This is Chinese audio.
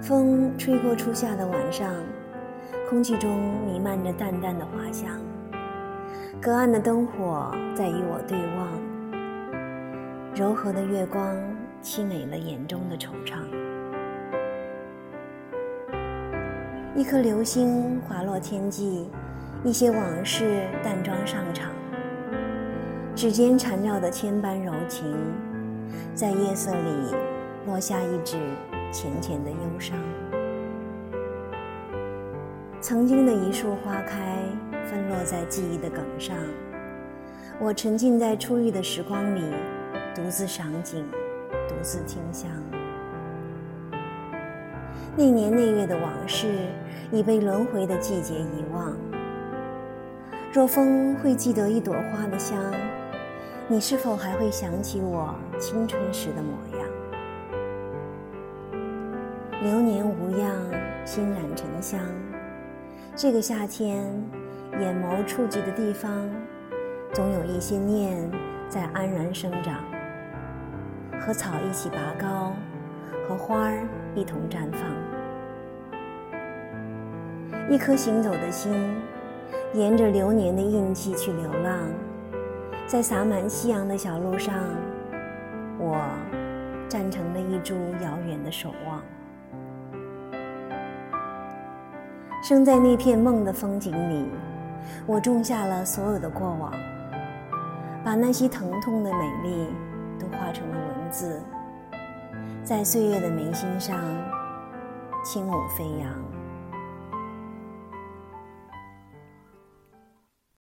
风吹过初夏的晚上，空气中弥漫着淡淡的花香。隔岸的灯火在与我对望，柔和的月光凄美了眼中的惆怅。一颗流星滑落天际，一些往事淡妆上场。指尖缠绕的千般柔情，在夜色里落下一纸浅浅的忧伤。曾经的一束花开，纷落在记忆的梗上。我沉浸在初遇的时光里，独自赏景，独自听香。那年那月的往事，已被轮回的季节遗忘。若风会记得一朵花的香，你是否还会想起我青春时的模样？流年无恙，心染沉香。这个夏天，眼眸触及的地方，总有一些念在安然生长。和草一起拔高，和花儿一同绽放。一颗行走的心，沿着流年的印记去流浪，在洒满夕阳的小路上，我站成了一株遥远的守望。生在那片梦的风景里，我种下了所有的过往，把那些疼痛的美丽都化成了文字，在岁月的眉心上轻舞飞扬。